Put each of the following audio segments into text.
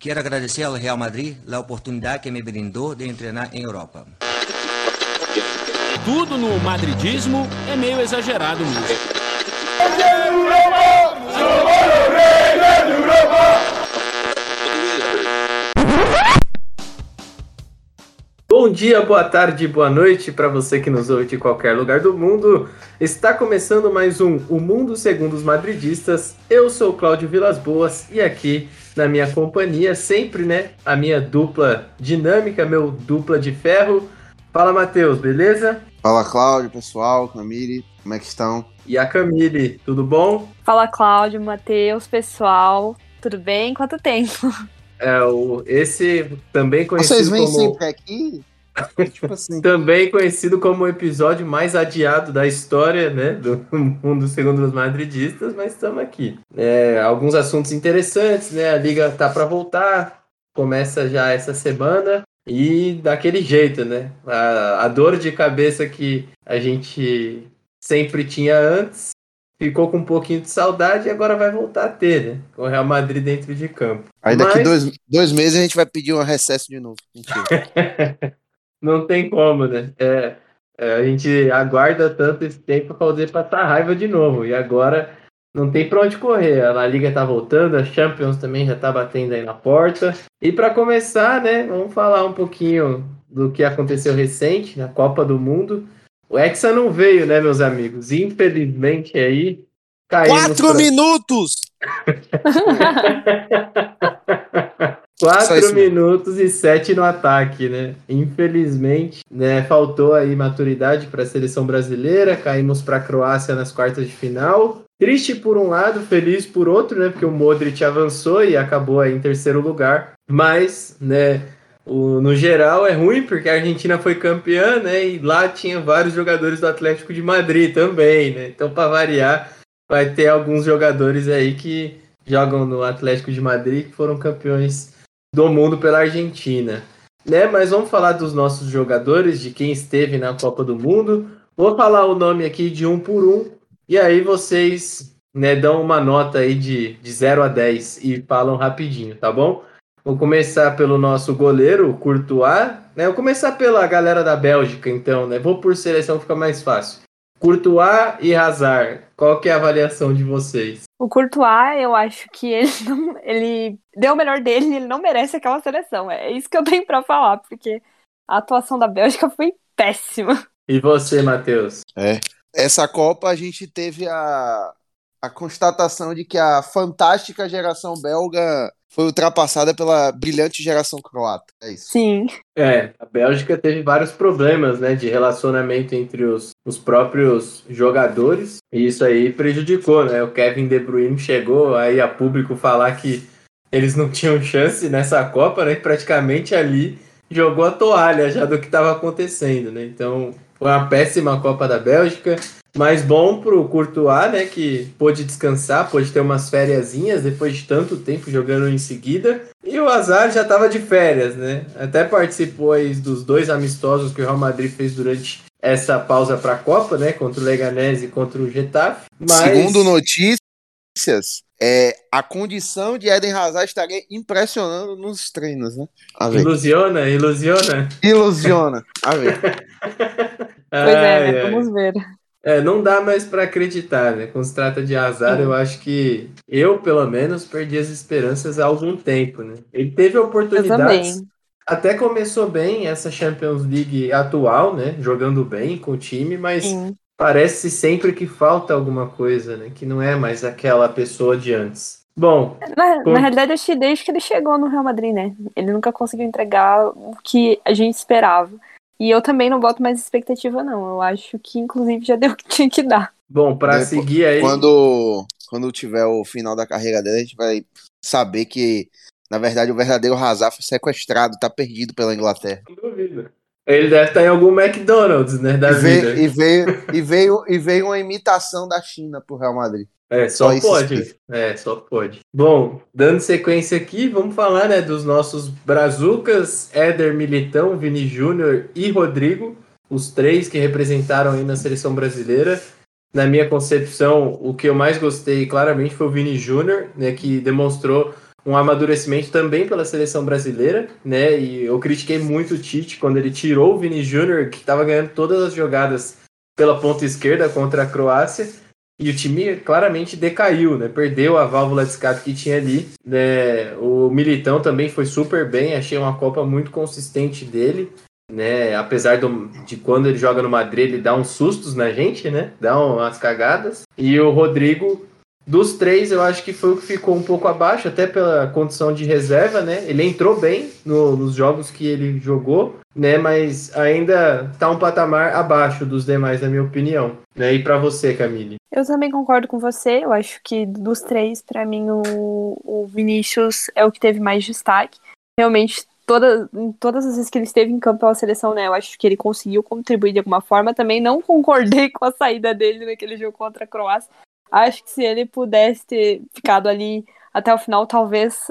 Quero agradecer ao Real Madrid a oportunidade que me brindou de treinar em Europa. Tudo no madridismo é meio exagerado mesmo. Bom dia, boa tarde, boa noite para você que nos ouve de qualquer lugar do mundo. Está começando mais um O Mundo Segundo os Madridistas. Eu sou Cláudio Vilas Boas e aqui na minha companhia, sempre, né, a minha dupla dinâmica, meu dupla de ferro. Fala, Matheus, beleza? Fala, Cláudio, pessoal, Camille, como é que estão? E a Camille, tudo bom? Fala, Cláudio, Matheus, pessoal, tudo bem? Quanto tempo? É, o, esse também conhecido Vocês vêm como... sempre aqui? Tipo assim. Também conhecido como o episódio mais adiado da história, né? Do mundo segundo os madridistas, mas estamos aqui. É, alguns assuntos interessantes, né? A liga tá para voltar, começa já essa semana e daquele jeito, né? A, a dor de cabeça que a gente sempre tinha antes ficou com um pouquinho de saudade e agora vai voltar a ter, né? Com o Real Madrid dentro de campo. Aí daqui Mas- dois, dois meses a gente vai pedir um recesso de novo. Mentira. Não tem como, né? É, é, a gente aguarda tanto esse tempo para poder passar raiva de novo. E agora não tem pra onde correr. A La Liga tá voltando, a Champions também já tá batendo aí na porta. E para começar, né, vamos falar um pouquinho do que aconteceu recente na Copa do Mundo. O Hexa não veio, né, meus amigos? Infelizmente aí Quatro pra- minutos! Só Quatro isso mesmo. minutos e sete no ataque, né? Infelizmente, né? Faltou aí maturidade para a seleção brasileira. Caímos para a Croácia nas quartas de final. Triste por um lado, feliz por outro, né? Porque o Modric avançou e acabou aí em terceiro lugar. Mas, né? O, no geral é ruim porque a Argentina foi campeã, né? E lá tinha vários jogadores do Atlético de Madrid também, né? Então, para variar, vai ter alguns jogadores aí que jogam no Atlético de Madrid que foram campeões do mundo pela Argentina. Né? Mas vamos falar dos nossos jogadores, de quem esteve na Copa do Mundo. Vou falar o nome aqui de um por um, e aí vocês né, dão uma nota aí de, de 0 a 10 e falam rapidinho, tá bom? Vou começar pelo nosso goleiro, Courtois. Né? Vou começar pela galera da Bélgica, então. Né? Vou por seleção, fica mais fácil. Courtois e Hazard, qual que é a avaliação de vocês? O Courtois, eu acho que ele, não, ele deu o melhor dele e ele não merece aquela seleção. É isso que eu tenho pra falar, porque a atuação da Bélgica foi péssima. E você, Matheus? Essa Copa a gente teve a, a constatação de que a fantástica geração belga foi ultrapassada pela brilhante geração croata. É isso. Sim. É, a Bélgica teve vários problemas, né, de relacionamento entre os, os próprios jogadores, e isso aí prejudicou, né? O Kevin De Bruyne chegou aí a público falar que eles não tinham chance nessa Copa, né? e Praticamente ali jogou a toalha já do que estava acontecendo, né? Então, foi uma péssima Copa da Bélgica, mas bom pro Courtois, né, que pôde descansar, pôde ter umas fériasinhas depois de tanto tempo jogando em seguida. E o Azar já estava de férias, né? Até participou dos dois amistosos que o Real Madrid fez durante essa pausa para a Copa, né? Contra o Leganés e contra o Getafe. Mas... Segundo notícias, é, a condição de Eden Hazard estaria impressionando nos treinos, né? A ver. Ilusiona, ilusiona. Ilusiona. A ver. Pois é, Ai, né? ai. Vamos ver. É, não dá mais para acreditar, né? Quando se trata de azar, eu acho que eu, pelo menos, perdi as esperanças há algum tempo, né? Ele teve oportunidades. Até começou bem essa Champions League atual, né? Jogando bem com o time, mas Sim. Parece sempre que falta alguma coisa, né? Que não é mais aquela pessoa de antes. Bom, Na, Com- na realidade, acho que desde que ele chegou no Real Madrid, né? Ele nunca conseguiu entregar o que a gente esperava. E eu também não boto mais expectativa, não. Eu acho que, inclusive, já deu o que tinha que dar. bom, para Depois- seguir aí. Quando, quando tiver o final da carreira dele, a gente vai saber que, na verdade, o verdadeiro Hazard foi sequestrado, tá perdido pela Inglaterra. Não duvido. Ele deve estar em algum McDonald's, né? Da E veio, vida. e, veio, e, veio, e veio uma imitação da China pro Real Madrid. É, só Só pode. É, só pode. Bom, dando sequência aqui, vamos falar, né, dos nossos brazucas, Éder Militão, Vini Júnior e Rodrigo, os três que representaram aí na seleção brasileira. Na minha concepção, o que eu mais gostei claramente foi o Vini Júnior, né, que demonstrou um amadurecimento também pela seleção brasileira, né? E eu critiquei muito o Tite quando ele tirou o Vini Júnior, que estava ganhando todas as jogadas pela ponta esquerda contra a Croácia. E o time claramente decaiu, né? Perdeu a válvula de escape que tinha ali. Né? O Militão também foi super bem, achei uma Copa muito consistente dele. Né? Apesar do, de quando ele joga no Madrid, ele dá uns sustos na gente, né? Dá umas cagadas. E o Rodrigo dos três, eu acho que foi o que ficou um pouco abaixo, até pela condição de reserva, né? Ele entrou bem no, nos jogos que ele jogou, né? Mas ainda tá um patamar abaixo dos demais, na minha opinião. Né? E para você, Camille? Eu também concordo com você. Eu acho que dos três, para mim, o, o Vinícius é o que teve mais destaque. Realmente, toda, todas as vezes que ele esteve em campo pela seleção, né? Eu acho que ele conseguiu contribuir de alguma forma. Também não concordei com a saída dele naquele jogo contra a Croácia acho que se ele pudesse ter ficado ali até o final, talvez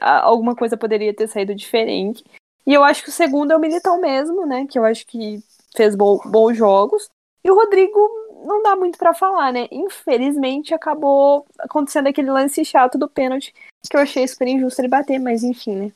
alguma coisa poderia ter saído diferente. E eu acho que o segundo é o Militão mesmo, né? Que eu acho que fez bo bons jogos. E o Rodrigo não dá muito para falar, né? Infelizmente acabou acontecendo aquele lance chato do pênalti que eu achei super injusto ele bater, mas enfim, né?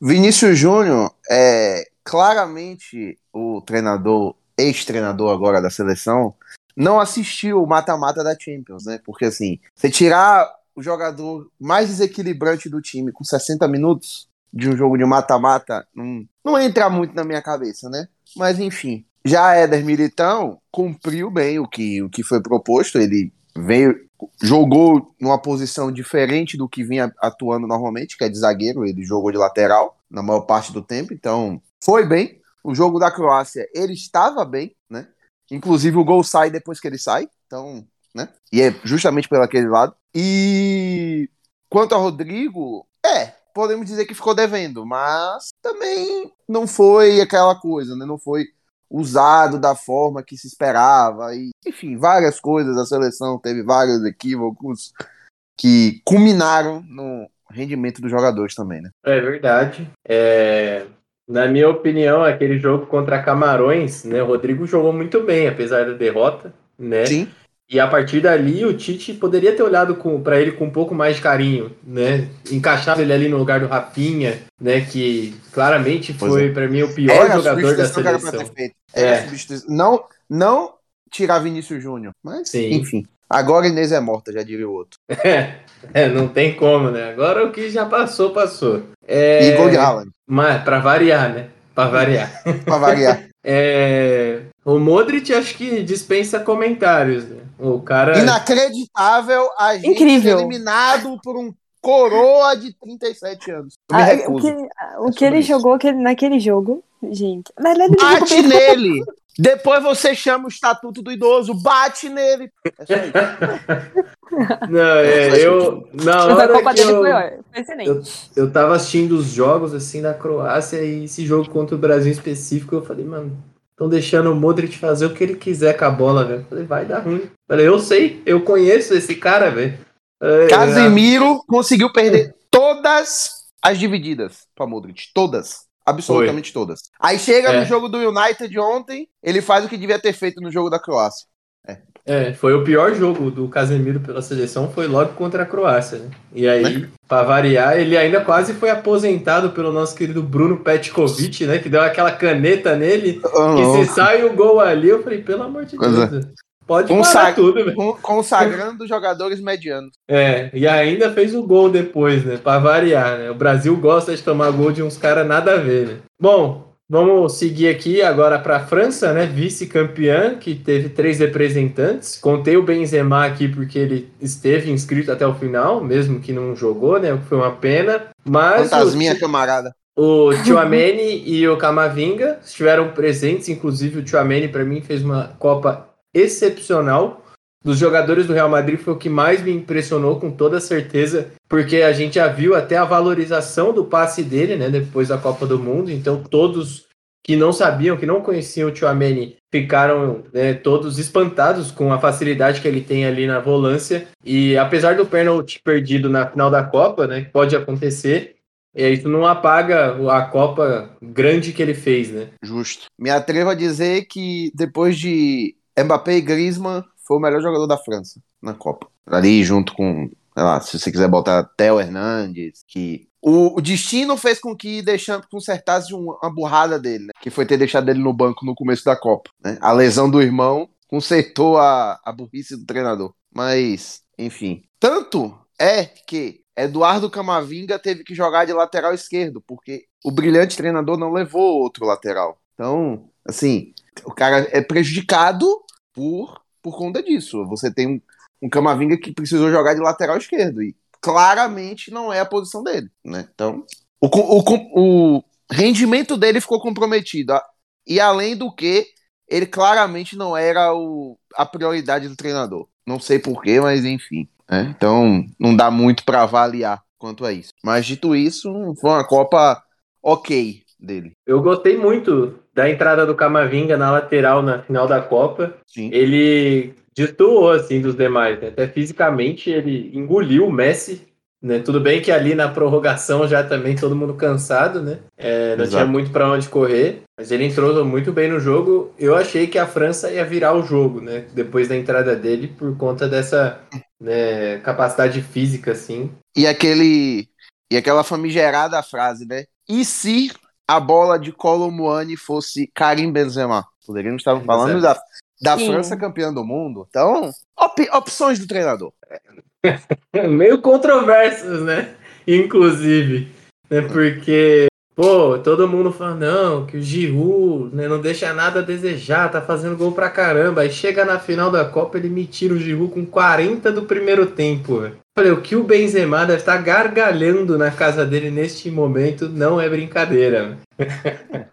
Vinícius Júnior é claramente o treinador, ex-treinador agora da seleção, não assistiu o mata-mata da Champions, né? Porque assim, você tirar o jogador mais desequilibrante do time com 60 minutos de um jogo de mata-mata, não, não entra muito na minha cabeça, né? Mas enfim, já Éder Militão cumpriu bem o que, o que foi proposto, ele veio, jogou numa posição diferente do que vinha atuando normalmente, que é de zagueiro, ele jogou de lateral na maior parte do tempo, então foi bem. O jogo da Croácia, ele estava bem, né? Inclusive o gol sai depois que ele sai, então, né? E é justamente pelo aquele lado. E quanto ao Rodrigo, é, podemos dizer que ficou devendo, mas também não foi aquela coisa, né? Não foi usado da forma que se esperava e enfim, várias coisas a seleção teve vários equívocos que culminaram no rendimento dos jogadores também, né? É verdade. É... Na minha opinião, aquele jogo contra Camarões, né? O Rodrigo jogou muito bem, apesar da derrota, né? Sim. E a partir dali, o Tite poderia ter olhado para ele com um pouco mais de carinho, né? Encaixado ele ali no lugar do Rapinha, né? Que claramente foi, é. para mim, o pior Era jogador da seleção. É. Não, não tirar Vinícius Júnior, mas Sim. enfim. Agora Inês é morta, já diria o outro. É, não tem como, né? Agora o que já passou, passou. É... E gol de Haaland. Mas, pra variar, né? Pra variar. pra variar. É... O Modric acho que dispensa comentários, né? O cara. Inacreditável a gente Incrível. eliminado por um coroa de 37 anos. Ah, o que, o que ele isso. jogou naquele jogo, gente. Mas ele Bate nele! Depois você chama o estatuto do idoso, bate nele. É só isso. Não, é, eu. Na hora que eu, eu, eu tava assistindo os jogos assim da Croácia e esse jogo contra o Brasil em específico, eu falei, mano, estão deixando o Modric fazer o que ele quiser com a bola, velho. Falei, vai dar ruim. Falei, eu sei, eu conheço esse cara, velho. Casemiro conseguiu perder todas as divididas para Modric, todas. Absolutamente Foi. todas. Aí chega é. no jogo do United ontem, ele faz o que devia ter feito no jogo da Croácia. É. é, foi o pior jogo do Casemiro pela seleção, foi logo contra a Croácia. Né? E aí, né? para variar, ele ainda quase foi aposentado pelo nosso querido Bruno Petkovic, né? Que deu aquela caneta nele. Oh, e se sai o gol ali, eu falei, pelo amor de é. Deus. Pode Consag... tudo, velho. Consagrando jogadores medianos. É, e ainda fez o gol depois, né? Pra variar, né? O Brasil gosta de tomar gol de uns caras nada a ver, né? Bom, vamos seguir aqui agora para a França, né? Vice-campeã, que teve três representantes. Contei o Benzema aqui porque ele esteve inscrito até o final, mesmo que não jogou, né? O que foi uma pena. Mas. Fantasminha, o... camarada. O Tchouameni e o Camavinga estiveram presentes, inclusive o Tchouameni para mim fez uma Copa excepcional. Dos jogadores do Real Madrid foi o que mais me impressionou, com toda certeza, porque a gente já viu até a valorização do passe dele, né, depois da Copa do Mundo. Então, todos que não sabiam, que não conheciam o Tchouameni, ficaram né, todos espantados com a facilidade que ele tem ali na volância. E apesar do pênalti perdido na final da Copa, né, pode acontecer, é, isso não apaga a Copa grande que ele fez, né? Justo. Me atrevo a dizer que depois de Mbappé e Griezmann foi o melhor jogador da França na Copa. Ali junto com sei lá, se você quiser botar Theo Hernandes, que o, o destino fez com que deixando consertasse uma, uma burrada dele, né? Que foi ter deixado ele no banco no começo da Copa. Né? A lesão do irmão consertou a, a burrice do treinador. Mas, enfim. Tanto é que Eduardo Camavinga teve que jogar de lateral esquerdo, porque o brilhante treinador não levou outro lateral. Então, assim, o cara é prejudicado por, por conta disso. Você tem um, um Camavinga que precisou jogar de lateral esquerdo e claramente não é a posição dele, né? Então, o, o, o rendimento dele ficou comprometido. E além do que, ele claramente não era o, a prioridade do treinador. Não sei porquê, mas enfim. Né? Então, não dá muito para avaliar quanto a isso. Mas dito isso, foi uma Copa ok dele. Eu gostei muito da entrada do Camavinga na lateral na final da Copa. Sim. Ele destoou assim dos demais, né? até fisicamente ele engoliu o Messi. Né? Tudo bem que ali na prorrogação já também todo mundo cansado, né? É, não Exato. tinha muito para onde correr, mas ele entrou muito bem no jogo. Eu achei que a França ia virar o jogo, né? Depois da entrada dele, por conta dessa né, capacidade física, assim. E aquele e aquela famigerada frase, né? E se a bola de Colomboani fosse Karim Benzema? Poderíamos estar falando da, da Sim. França campeã do mundo. Então, op- opções do treinador. Meio controversos, né? Inclusive, né? Porque, pô, todo mundo fala, não, que o Giroud né, não deixa nada a desejar, tá fazendo gol pra caramba. Aí chega na final da Copa, ele me tira o Giroud com 40 do primeiro tempo. velho. Falei, o que o Benzema deve estar gargalhando na casa dele neste momento não é brincadeira.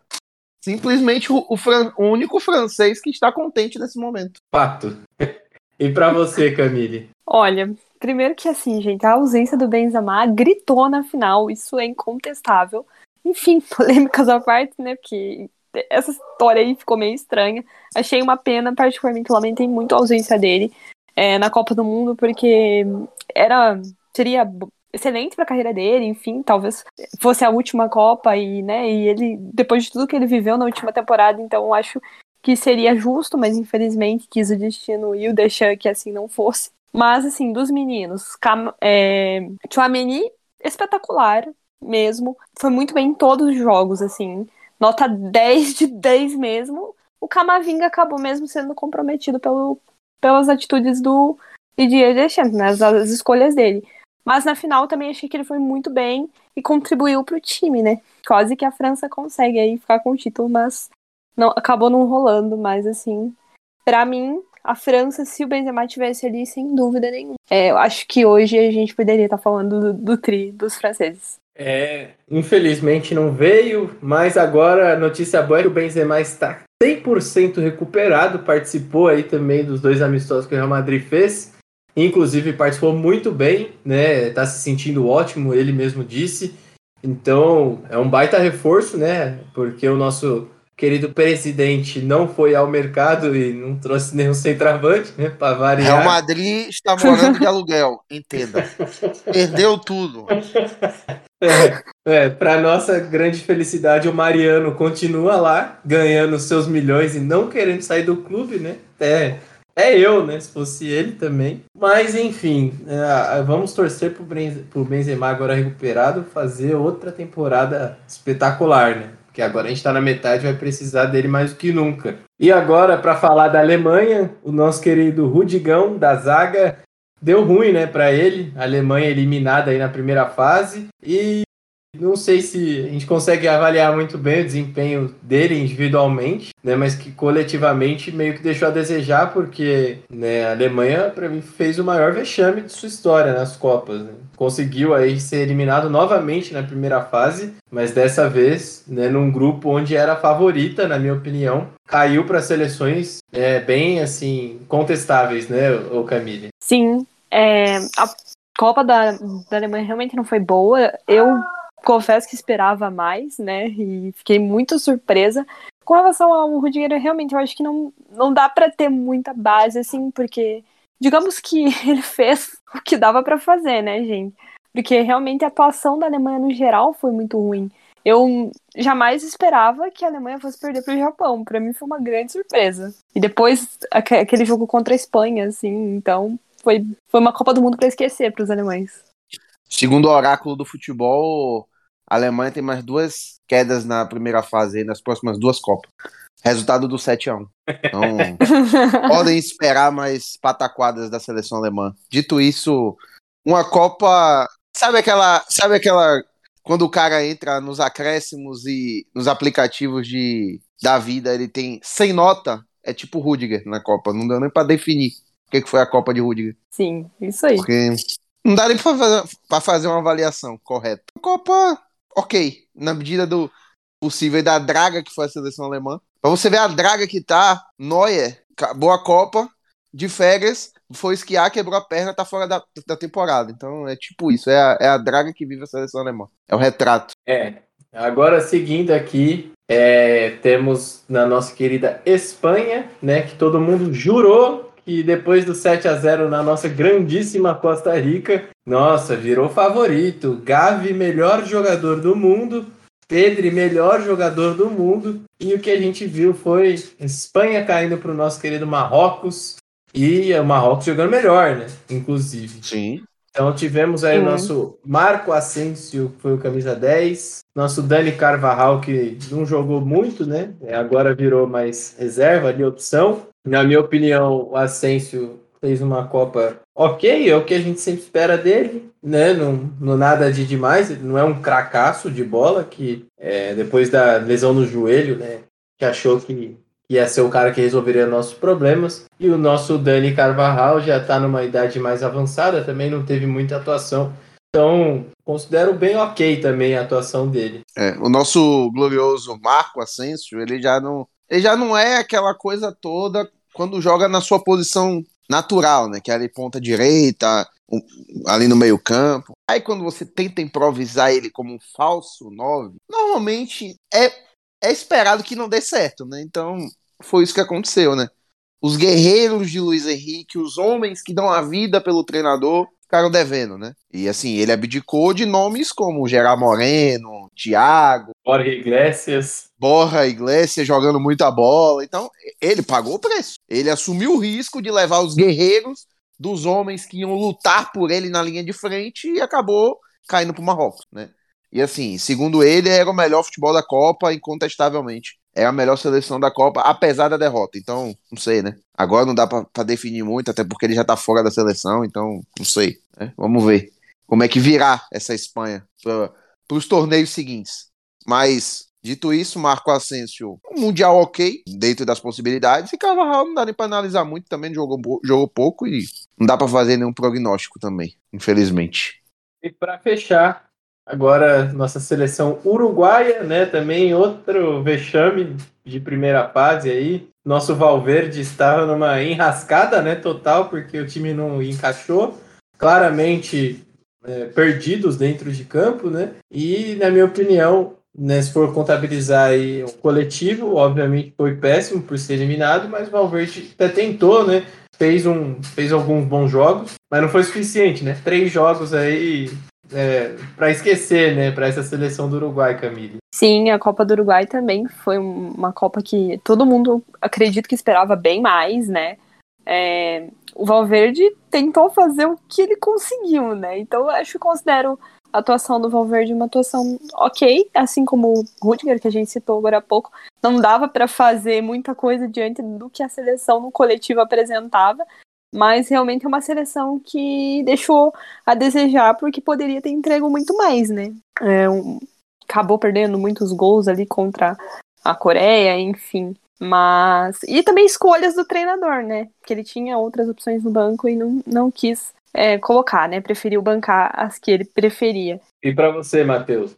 Simplesmente o, o fran- o único francês que está contente nesse momento. Fato. E pra você, Camille? Olha, primeiro que assim, gente, a ausência do Benzema gritou na final, isso é incontestável. Enfim, polêmicas à parte, né? Porque essa história aí ficou meio estranha. Achei uma pena, particularmente lamentei muito a ausência dele é, na Copa do Mundo, porque era seria excelente para a carreira dele, enfim, talvez fosse a última Copa e, né, e ele depois de tudo que ele viveu na última temporada, então acho que seria justo, mas infelizmente quis o destino e o deixar que assim não fosse. Mas, assim, dos meninos, Cam é, Chouameni, espetacular mesmo. Foi muito bem em todos os jogos, assim. Nota 10 de 10 mesmo. O Camavinga acabou mesmo sendo comprometido pelo, pelas atitudes do Didier Deschamps, né, as, as escolhas dele. Mas na final também achei que ele foi muito bem e contribuiu pro time, né? Quase que a França consegue aí ficar com o título, mas não, acabou não rolando, mas assim, Pra mim, a França, se o Benzema tivesse ali, sem dúvida nenhuma. É, eu acho que hoje a gente poderia estar falando do, do tri dos franceses. É, infelizmente não veio, mas agora a notícia boa é que o Benzema está 100% recuperado, participou aí também dos dois amistosos que o Real Madrid fez, inclusive participou muito bem, né, tá se sentindo ótimo, ele mesmo disse, então é um baita reforço, né, porque o nosso querido presidente não foi ao mercado e não trouxe nenhum centroavante, né, para variar. Real Madrid está morando de aluguel, entenda. Perdeu tudo. É, é para nossa grande felicidade, o Mariano continua lá, ganhando seus milhões e não querendo sair do clube, né? É, é eu, né? Se fosse ele também. Mas, enfim, é, vamos torcer pro, Benzema agora recuperado fazer outra temporada espetacular, né? Porque agora a gente tá na metade vai precisar dele mais do que nunca. E agora, para falar da Alemanha, o nosso querido Rudigão, da zaga, deu ruim, né, para ele. A Alemanha eliminada aí na primeira fase e não sei se a gente consegue avaliar muito bem o desempenho dele individualmente, né, mas que coletivamente meio que deixou a desejar porque, né, a Alemanha para mim fez o maior vexame de sua história nas Copas, né? Conseguiu aí ser eliminado novamente na primeira fase, mas dessa vez, né, num grupo onde era a favorita, na minha opinião, caiu para seleções é, bem assim contestáveis, né, o Camille. Sim, é, a Copa da, da Alemanha realmente não foi boa. Eu confesso que esperava mais, né? E fiquei muito surpresa. Com relação ao Rudiger, realmente eu acho que não, não dá pra ter muita base, assim, porque digamos que ele fez o que dava pra fazer, né, gente? Porque realmente a atuação da Alemanha no geral foi muito ruim. Eu jamais esperava que a Alemanha fosse perder para o Japão. Para mim foi uma grande surpresa. E depois aque- aquele jogo contra a Espanha, assim, então foi, foi uma Copa do Mundo para esquecer para os alemães. Segundo o oráculo do futebol, a Alemanha tem mais duas quedas na primeira fase, nas próximas duas Copas. Resultado do 7 a 1 Então, podem esperar mais pataquadas da seleção alemã. Dito isso, uma Copa. Sabe aquela. Sabe aquela. Quando o cara entra nos acréscimos e nos aplicativos de, da vida, ele tem sem nota, é tipo Rudiger na Copa. Não deu nem pra definir o que, que foi a Copa de Rudiger. Sim, isso aí. Porque não dá nem pra fazer, pra fazer uma avaliação correta. Copa, ok. Na medida do possível da draga que foi a seleção alemã. Pra você ver a draga que tá, Neuer, acabou a Copa, de férias, foi esquiar, quebrou a perna, tá fora da, da temporada. Então é tipo isso, é a, é a draga que vive a seleção alemã. É o retrato. É. Agora, seguindo aqui, é, temos na nossa querida Espanha, né, que todo mundo jurou que depois do 7 a 0 na nossa grandíssima Costa Rica, nossa, virou favorito. Gavi, melhor jogador do mundo. Pedri, melhor jogador do mundo. E o que a gente viu foi Espanha caindo para o nosso querido Marrocos. E o Marrocos jogando melhor, né? Inclusive. Sim. Então tivemos aí o nosso Marco Asensio, que foi o camisa 10. Nosso Dani Carvajal, que não jogou muito, né? Agora virou mais reserva ali, opção. Na minha opinião, o Asensio fez uma Copa ok, é o que a gente sempre espera dele, né? Não, não nada de demais, não é um cracaço de bola que é, depois da lesão no joelho, né? Que achou que ia ser o cara que resolveria nossos problemas. E o nosso Dani Carvajal já está numa idade mais avançada, também não teve muita atuação. Então, considero bem ok também a atuação dele. É, o nosso glorioso Marco Asensio, ele já não, ele já não é aquela coisa toda quando joga na sua posição natural, né? Que é ali ponta direita, um- ali no meio campo. Aí quando você tenta improvisar ele como um falso 9, normalmente é, é esperado que não dê certo, né? Então foi isso que aconteceu, né? Os guerreiros de Luiz Henrique, os homens que dão a vida pelo treinador, ficaram devendo, né? E assim, ele abdicou de nomes como Gerard Moreno, Thiago, Jorge Iglesias. Borra Iglesias jogando muita bola. Então, ele pagou o preço. Ele assumiu o risco de levar os guerreiros dos homens que iam lutar por ele na linha de frente e acabou caindo pro Marrocos, né? E assim, segundo ele, era o melhor futebol da Copa, incontestavelmente. É a melhor seleção da Copa, apesar da derrota. Então, não sei, né? Agora não dá pra, pra definir muito, até porque ele já tá fora da seleção, então, não sei. né? Vamos ver como é que virá essa Espanha para os torneios seguintes. Mas, dito isso, Marco Asensio, um Mundial ok, dentro das possibilidades, e Carvajal não dá nem pra analisar muito, também jogou, jogou pouco e não dá pra fazer nenhum prognóstico também, infelizmente. E para fechar, agora nossa seleção uruguaia, né? Também outro vexame de primeira fase aí. Nosso Valverde estava numa enrascada, né? Total, porque o time não encaixou. Claramente é, perdidos dentro de campo, né? E, na minha opinião, né, se for contabilizar aí o coletivo, obviamente foi péssimo por ser eliminado, mas o Valverde até tentou, né? Fez, um, fez alguns bons jogos, mas não foi suficiente, né? Três jogos aí é, para esquecer, né? Para essa seleção do Uruguai, Camille. Sim, a Copa do Uruguai também foi um- uma Copa que todo mundo acredito que esperava bem mais, né? É, o Valverde tentou fazer o que ele conseguiu, né? Então acho que considero a atuação do Valverde uma atuação ok, assim como o Rudiger, que a gente citou agora há pouco. Não dava para fazer muita coisa diante do que a seleção no coletivo apresentava, mas realmente é uma seleção que deixou a desejar porque poderia ter entregue muito mais, né? É, um- acabou perdendo muitos gols ali contra a Coreia, enfim. Mas. E também escolhas do treinador, né? Que ele tinha outras opções no banco e não, não quis é, colocar, né? Preferiu bancar as que ele preferia. E para você, Matheus?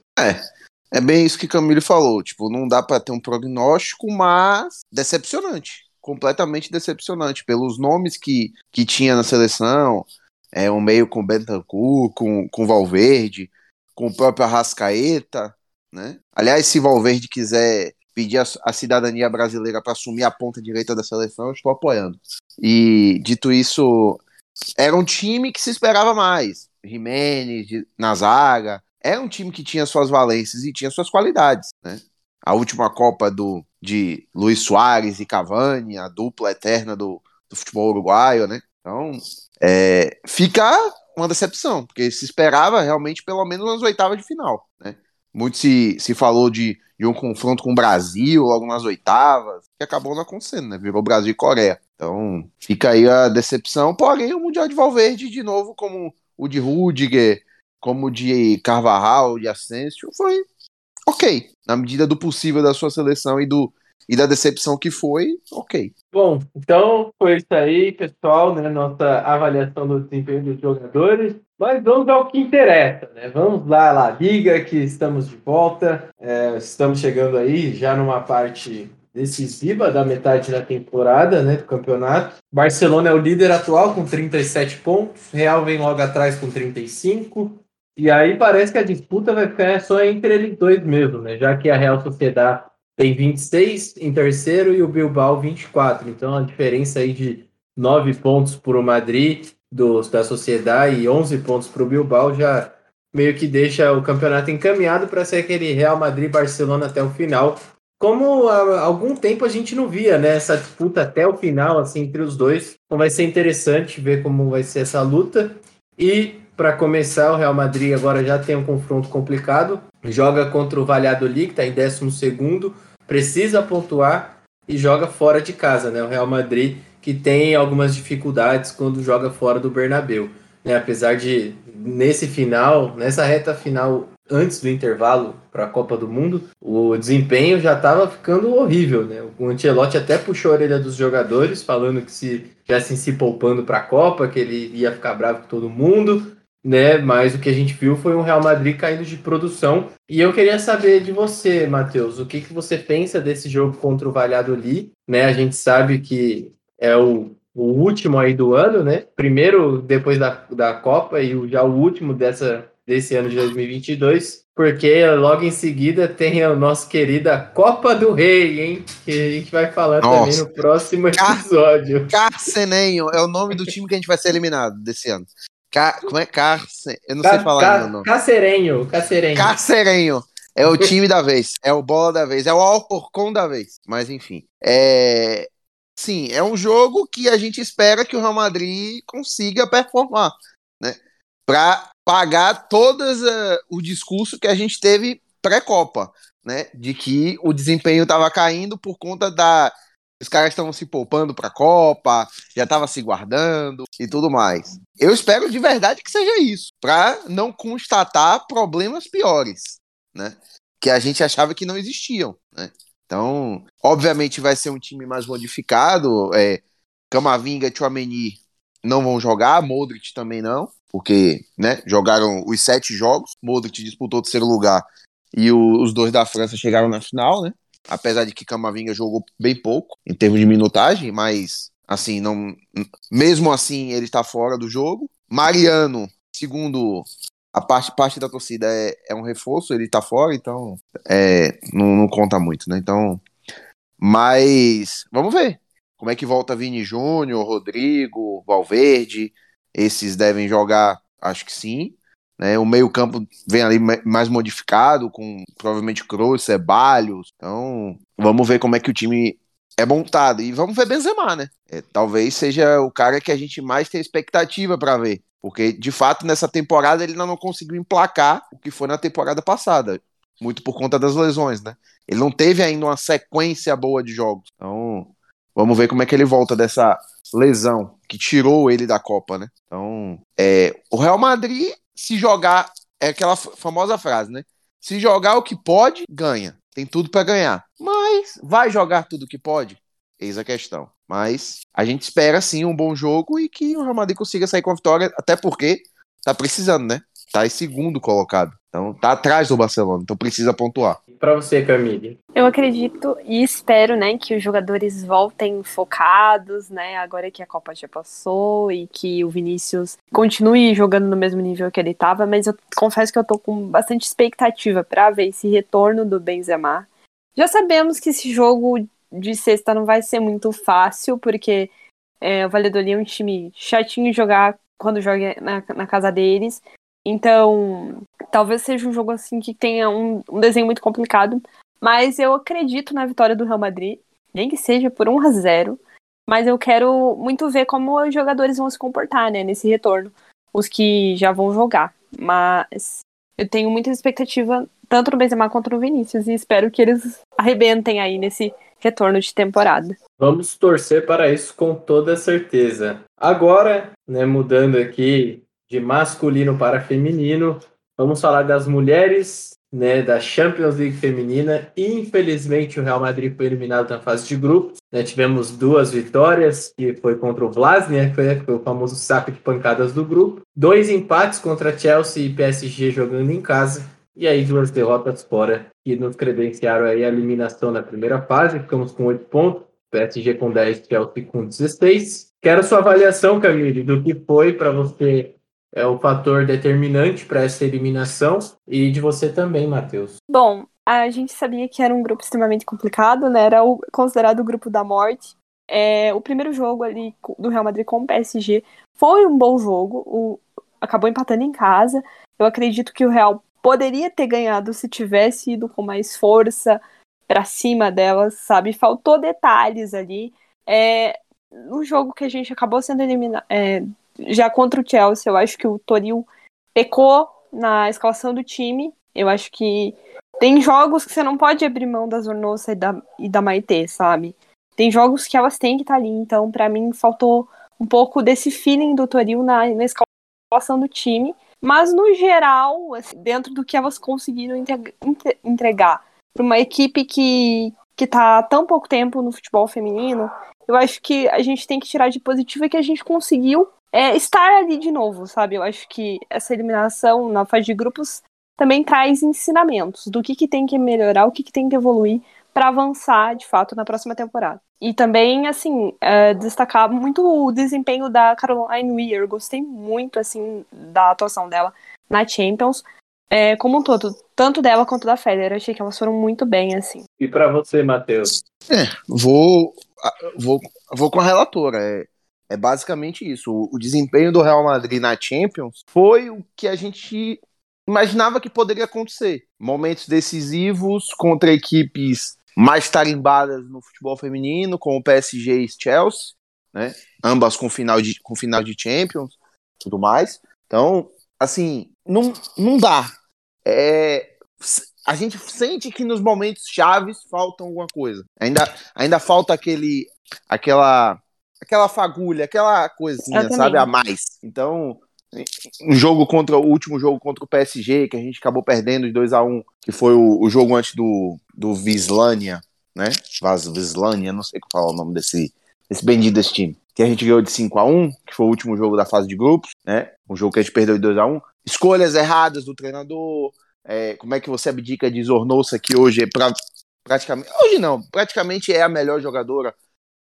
É bem isso que Camilo falou, tipo, não dá pra ter um prognóstico, mas decepcionante, completamente decepcionante, pelos nomes que, que tinha na seleção, é um meio com Bentancur, com, com Valverde, com o próprio Arrascaeta, né? Aliás, se Valverde quiser pedir a, a cidadania brasileira para assumir a ponta direita da seleção, eu estou apoiando. E, dito isso, era um time que se esperava mais. Jimenez de- na zaga, era um time que tinha suas valências e tinha suas qualidades, né? A última Copa do, de Luiz Soares e Cavani, a dupla eterna do, do futebol uruguaio, né? Então, é, fica uma decepção, porque se esperava realmente pelo menos nas oitavas de final, né? Muito se, se falou de, de um confronto com o Brasil, logo nas oitavas, que acabou não acontecendo, né? Virou Brasil e Coreia. Então, fica aí a decepção. Porém, o Mundial de Valverde, de novo, como o de Rudiger, como o de Carvajal, de Asensio, foi ok. Na medida do possível da sua seleção e, do, e da decepção que foi, ok. Bom, então foi isso aí, pessoal, né? Nossa avaliação do desempenho dos jogadores. Mas vamos ao que interessa, né? Vamos lá, Liga, que estamos de volta. É, estamos chegando aí já numa parte decisiva da metade da temporada, né, do campeonato. Barcelona é o líder atual com 37 pontos, Real vem logo atrás com 35. E aí parece que a disputa vai ficar só entre eles dois mesmo, né? Já que a Real Sociedade tem 26 em terceiro e o Bilbao 24. Então a diferença aí de 9 pontos para o Madrid do, da Sociedade e 11 pontos para o Bilbao já meio que deixa o campeonato encaminhado para ser aquele Real Madrid-Barcelona até o final, como há algum tempo a gente não via, né? Essa disputa até o final, assim, entre os dois. Então vai ser interessante ver como vai ser essa luta. E para começar, o Real Madrid agora já tem um confronto complicado. Joga contra o Valladolid, que está em 12 precisa pontuar e joga fora de casa, né? O Real Madrid que tem algumas dificuldades quando joga fora do Bernabeu. Né? Apesar de, nesse final, nessa reta final antes do intervalo para a Copa do Mundo, o desempenho já estava ficando horrível, né? O Ancelotti até puxou a orelha dos jogadores, falando que se tivessem se poupando para a Copa, que ele ia ficar bravo com todo mundo, né? Mas o que a gente viu foi um Real Madrid caindo de produção. E eu queria saber de você, Matheus, o que, que você pensa desse jogo contra o Valladolid, né? A gente sabe que é o o último aí do ano, né? Primeiro depois da, da Copa e o, já o último dessa, desse ano de 2022, porque logo em seguida tem a nossa querida Copa do Rei, hein? Que a gente vai falar Nossa. também no próximo episódio. Carcenenho é o nome do time que a gente vai ser eliminado desse ano. Car... Como é Carcen? Eu não Ca... sei falar Ca... ainda o nome. Cacerenho, Cacerenho. Cacerenho. É o time da vez, é o bola da vez, é o Alcorcon da vez. Mas enfim, é... Sim, é um jogo que a gente espera que o Real Madrid consiga performar, né? Para pagar todas uh, o discurso que a gente teve pré-copa, né? De que o desempenho estava caindo por conta da os caras estavam se poupando para a Copa, já estava se guardando e tudo mais. Eu espero de verdade que seja isso, para não constatar problemas piores, né? Que a gente achava que não existiam, né? Então, obviamente vai ser um time mais modificado. É, Camavinga Chouameni não vão jogar, Modric também não porque né, jogaram os sete jogos, Modric disputou o terceiro lugar e o, os dois da França chegaram na final, né? Apesar de que Camavinga jogou bem pouco em termos de minutagem, mas assim, não mesmo assim ele está fora do jogo. Mariano, segundo a parte, parte da torcida é, é um reforço, ele está fora, então é, não, não conta muito, né? Então, mas vamos ver como é que volta Vini Júnior, Rodrigo, Valverde, esses devem jogar, acho que sim. Né? O meio-campo vem ali mais modificado, com provavelmente Kroos, Ceballos. Então, vamos ver como é que o time é montado. E vamos ver Benzema, né? É, talvez seja o cara que a gente mais tem expectativa para ver. Porque, de fato, nessa temporada ele ainda não conseguiu emplacar o que foi na temporada passada. Muito por conta das lesões, né? Ele não teve ainda uma sequência boa de jogos. Então, Vamos ver como é que ele volta dessa lesão que tirou ele da Copa, né? Então, é, o Real Madrid, se jogar, é aquela famosa frase, né? Se jogar o que pode, ganha. Tem tudo para ganhar. Mas vai jogar tudo que pode? Eis a questão. Mas a gente espera sim um bom jogo e que o Real Madrid consiga sair com a vitória, até porque tá precisando, né? Tá em segundo colocado. Então tá atrás do Barcelona, então precisa pontuar. Para você, Camille. Eu acredito e espero, né, que os jogadores voltem focados, né, agora que a Copa já passou e que o Vinícius continue jogando no mesmo nível que ele estava, mas eu confesso que eu tô com bastante expectativa para ver esse retorno do Benzema. Já sabemos que esse jogo de sexta não vai ser muito fácil, porque é, o Valladolid é um time chatinho de jogar quando joga na, na casa deles. Então, talvez seja um jogo assim que tenha um, um desenho muito complicado. Mas eu acredito na vitória do Real Madrid, nem que seja por 1 a 0 mas eu quero muito ver como os jogadores vão se comportar, né, nesse retorno, os que já vão jogar. Mas eu tenho muita expectativa tanto no Benzema quanto no Vinícius e espero que eles arrebentem aí nesse retorno de temporada. Vamos torcer para isso com toda certeza. Agora, né, mudando aqui de masculino para feminino, vamos falar das mulheres né, da Champions League feminina. Infelizmente, o Real Madrid foi eliminado na fase de grupos. Né, tivemos duas vitórias, que foi contra o Vlasnia, que foi, foi o famoso saco de pancadas do grupo. Dois empates contra Chelsea e PSG jogando em casa. E aí duas derrotas fora, que nos credenciaram aí a eliminação na primeira fase. Ficamos com oito pontos. PSG com 10, Chelsea com 16. Quero sua avaliação, Camille, do que foi para você é o fator determinante para essa eliminação e de você também, Matheus. Bom, a gente sabia que era um grupo extremamente complicado, né? Era o, considerado o grupo da morte. É, o primeiro jogo ali do Real Madrid com o PSG foi um bom jogo, o, acabou empatando em casa. Eu acredito que o Real poderia ter ganhado se tivesse ido com mais força para cima delas, sabe? Faltou detalhes ali. É, no jogo que a gente acabou sendo eliminado, é, já contra o Chelsea, eu acho que o Toril pecou na escalação do time. Eu acho que tem jogos que você não pode abrir mão da Zornosa e da, e da Maitê, sabe? Tem jogos que elas têm que estar tá ali. Então, para mim, faltou um pouco desse feeling do Toril na, na escalação do time. Mas, no geral, assim, dentro do que elas conseguiram entregar para uma equipe que, que tá há tão pouco tempo no futebol feminino, eu acho que a gente tem que tirar de positivo é que a gente conseguiu é, estar ali de novo, sabe? Eu acho que essa eliminação na fase de grupos também traz ensinamentos do que, que tem que melhorar, o que, que tem que evoluir para avançar de fato na próxima temporada. E também, assim, é, destacar muito o desempenho da Caroline Weir. Gostei muito, assim, da atuação dela na Champions, é, como um todo. Tanto dela quanto da Federer. Achei que elas foram muito bem, assim. E para você, Matheus? É, vou, vou, vou com a relatora. É, é basicamente isso. O, desempenho do Real Madrid na Champions foi o que a gente imaginava que poderia acontecer. Momentos decisivos contra equipes mais tarimbadas no futebol feminino, como o PSG e Chelsea, né? Ambas com final de, com final de Champions, tudo mais. Então, assim, não, não dá. É, a gente sente que nos momentos chaves falta alguma coisa. Ainda, ainda falta aquele, aquela aquela fagulha, aquela coisinha, sabe, a mais. Então, um jogo contra o último jogo contra o PSG, que a gente acabou perdendo de 2 a 1 que foi o, o jogo antes do, do Vislania, né? Vaz Vislania, não sei qual é o nome desse, desse bendito desse time. Que a gente ganhou de 5 a 1 que foi o último jogo da fase de grupos, né? Um jogo que a gente perdeu de 2 a 1 Escolhas erradas do treinador, é, como é que você abdica de Zornosa, que hoje é pra, praticamente. Hoje não, praticamente é a melhor jogadora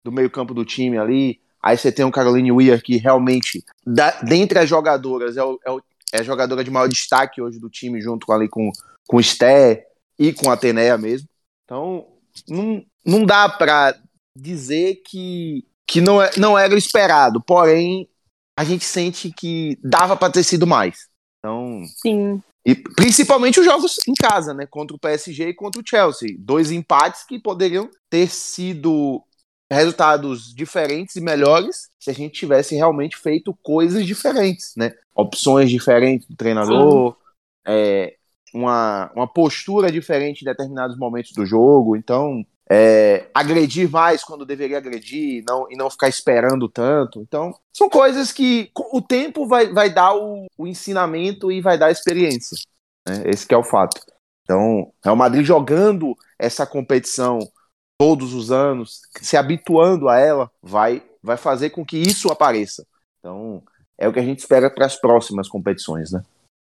do meio-campo do time ali. Aí você tem o Caroline Weir, que realmente, da, dentre as jogadoras, é, o, é, o, é, a jogadora de maior destaque hoje do time, junto com, ali, com, com o Sté e com a Atenea mesmo. Então, não, não dá para dizer que, que não, é, não era esperado, porém, a gente sente que dava para ter sido mais. Então, Sim. E principalmente os jogos em casa, né? Contra o PSG e contra o Chelsea. Dois empates que poderiam ter sido resultados diferentes e melhores se a gente tivesse realmente feito coisas diferentes, né? Opções diferentes do treinador, é, uma, uma postura diferente em determinados momentos do jogo. Então, é, agredir mais quando deveria agredir não, e não ficar esperando tanto. Então, são coisas que o tempo vai, vai dar o, o ensinamento e vai dar a experiência. Né? Esse é o fato. Então, Real Madrid jogando essa competição todos os anos, se habituando a ela, vai, vai fazer com que isso apareça. Então, é o que a gente espera para as próximas competições, né?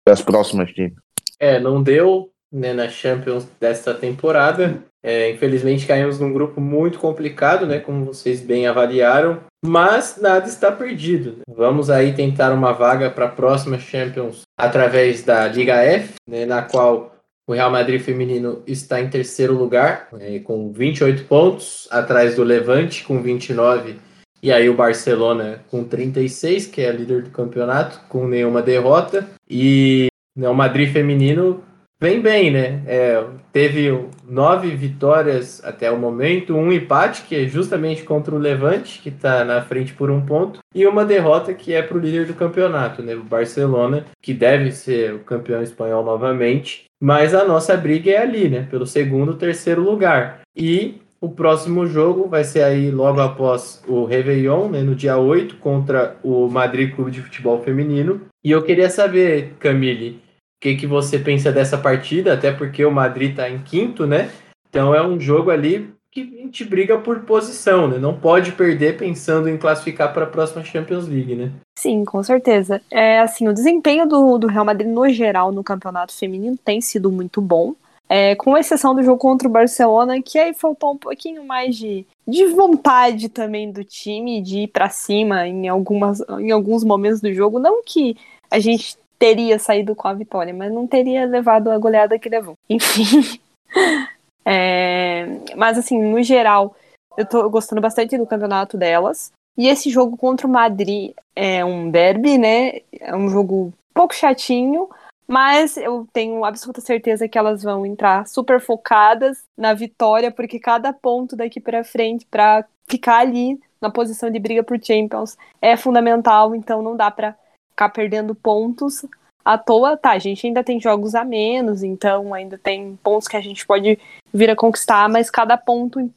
Para as próximas times. É, não deu né, na Champions desta temporada. É, infelizmente caímos num grupo muito complicado, né? Como vocês bem avaliaram. Mas nada está perdido. Vamos aí tentar uma vaga para a próxima Champions através da Liga F, né, na qual o Real Madrid feminino está em terceiro lugar, é, com 28 pontos, atrás do Levante, com 29, e aí o Barcelona com 36, que é líder do campeonato, com nenhuma derrota. E né, o Madrid feminino vem bem, né? É, teve nove vitórias até o momento, um empate, que é justamente contra o Levante, que está na frente por um ponto, e uma derrota que é para o líder do campeonato, né? O Barcelona, que deve ser o campeão espanhol novamente. Mas a nossa briga é ali, né? Pelo segundo, terceiro lugar. E o próximo jogo vai ser aí logo após o Réveillon, né, no dia 8, contra o Madrid Clube de Futebol Feminino. E eu queria saber, Camille, o que, que você pensa dessa partida, até porque o Madrid está em quinto, né? Então é um jogo ali que a gente briga por posição, né? Não pode perder pensando em classificar para a próxima Champions League, né? Sim, com certeza. É assim, o desempenho do, do Real Madrid no geral no campeonato feminino tem sido muito bom. É, com exceção do jogo contra o Barcelona, que aí faltou um pouquinho mais de, de vontade também do time de ir para cima em, algumas, em alguns momentos do jogo. Não que a gente teria saído com a vitória, mas não teria levado a goleada que levou. Enfim. é, mas assim, no geral, eu tô gostando bastante do campeonato delas. E esse jogo contra o Madrid é um derby, né? É um jogo pouco chatinho, mas eu tenho absoluta certeza que elas vão entrar super focadas na vitória, porque cada ponto daqui para frente para ficar ali na posição de briga por Champions é fundamental, então não dá para ficar perdendo pontos à toa. Tá, a gente ainda tem jogos a menos, então ainda tem pontos que a gente pode vir a conquistar, mas cada ponto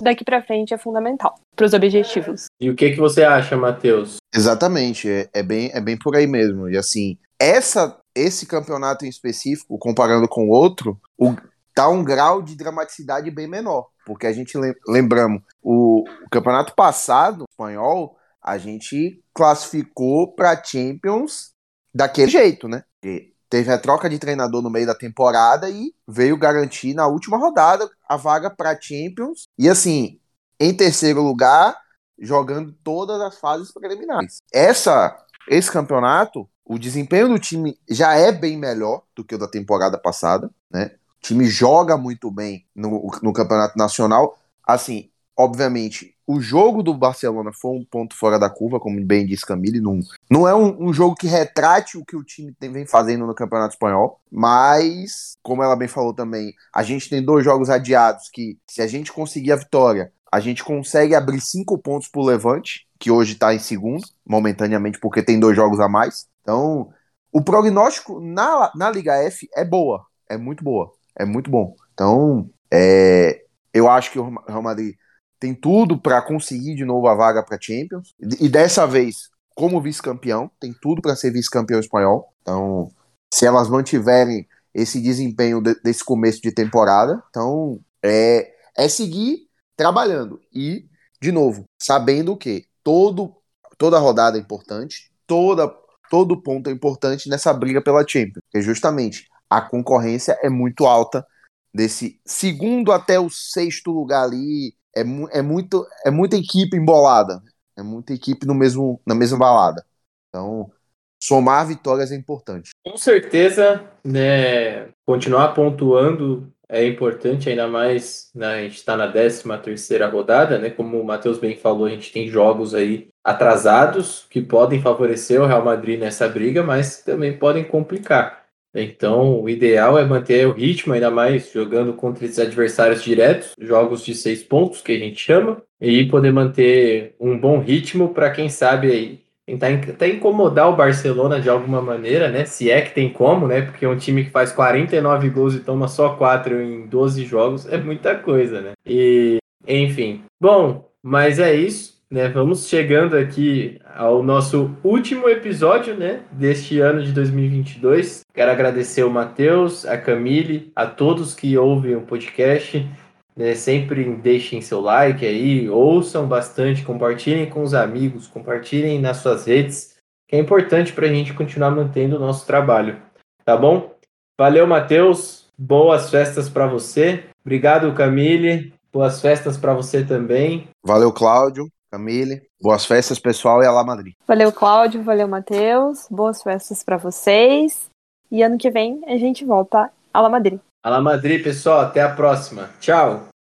daqui para frente é fundamental para os objetivos. E o que que você acha, Matheus? Exatamente, é, é, bem, é bem por aí mesmo. E assim, essa esse campeonato em específico, comparando com o outro, o, tá um grau de dramaticidade bem menor. Porque a gente lembramos, o, o campeonato passado, espanhol, a gente classificou para Champions daquele jeito, né? E teve a troca de treinador no meio da temporada e veio garantir na última rodada a vaga para Champions. E assim, em terceiro lugar, jogando todas as fases preliminares. Essa esse campeonato o desempenho do time já é bem melhor do que o da temporada passada, né? O time joga muito bem no, no campeonato nacional. Assim, obviamente, o jogo do Barcelona foi um ponto fora da curva, como bem disse Camille. Não, não é um, um, jogo que retrate o que o time tem, vem fazendo no Campeonato Espanhol, mas, como ela bem falou também, a gente tem dois jogos adiados que, se a gente conseguir a vitória, a gente consegue abrir cinco pontos pro Levante, que hoje está em segundo, momentaneamente, porque tem dois jogos a mais. Então, o prognóstico na, na Liga F é boa, é muito boa, é muito bom. Então, é, eu acho que o Real Madrid tem tudo para conseguir de novo a vaga para Champions. E dessa vez como vice-campeão, tem tudo para ser vice-campeão espanhol. Então, se elas mantiverem esse desempenho de, desse começo de temporada, então é, é seguir trabalhando. E de novo sabendo que todo toda rodada é importante, toda todo ponto é importante nessa briga pela Champions, porque justamente a concorrência é muito alta. Desse segundo até o sexto lugar ali, é, é, muito, é muita equipe embolada, é muita equipe no mesmo, na mesma balada. Então, somar vitórias é importante. Com certeza, né, continuar pontuando é importante, ainda mais né, a gente está na 13 terceira rodada, né? Como o Matheus bem falou, a gente tem jogos aí atrasados que podem favorecer o Real Madrid nessa briga, mas também podem complicar. Então, o ideal é manter o ritmo, ainda mais jogando contra esses adversários diretos, jogos de seis pontos, que a gente chama, e poder manter um bom ritmo para quem sabe aí tentar até incomodar o Barcelona de alguma maneira, né? Se é que tem como, né? Porque um time que faz 49 gols e toma só 4 em 12 jogos é muita coisa, né? E, enfim. Bom, mas é isso, né? Vamos chegando aqui ao nosso último episódio, né? Deste ano de 2022. Quero agradecer o Matheus, a Camille, a todos que ouvem o podcast. Né, sempre deixem seu like aí, ouçam bastante, compartilhem com os amigos, compartilhem nas suas redes, que é importante para a gente continuar mantendo o nosso trabalho. Tá bom? Valeu, Matheus. Boas festas para você. Obrigado, Camille. Boas festas para você também. Valeu, Cláudio, Camille. Boas festas, pessoal, e Alá Madrid. Valeu, Cláudio. Valeu, Matheus. Boas festas para vocês. E ano que vem a gente volta a La Madrid. Alá Madrid, pessoal. Até a próxima. Tchau.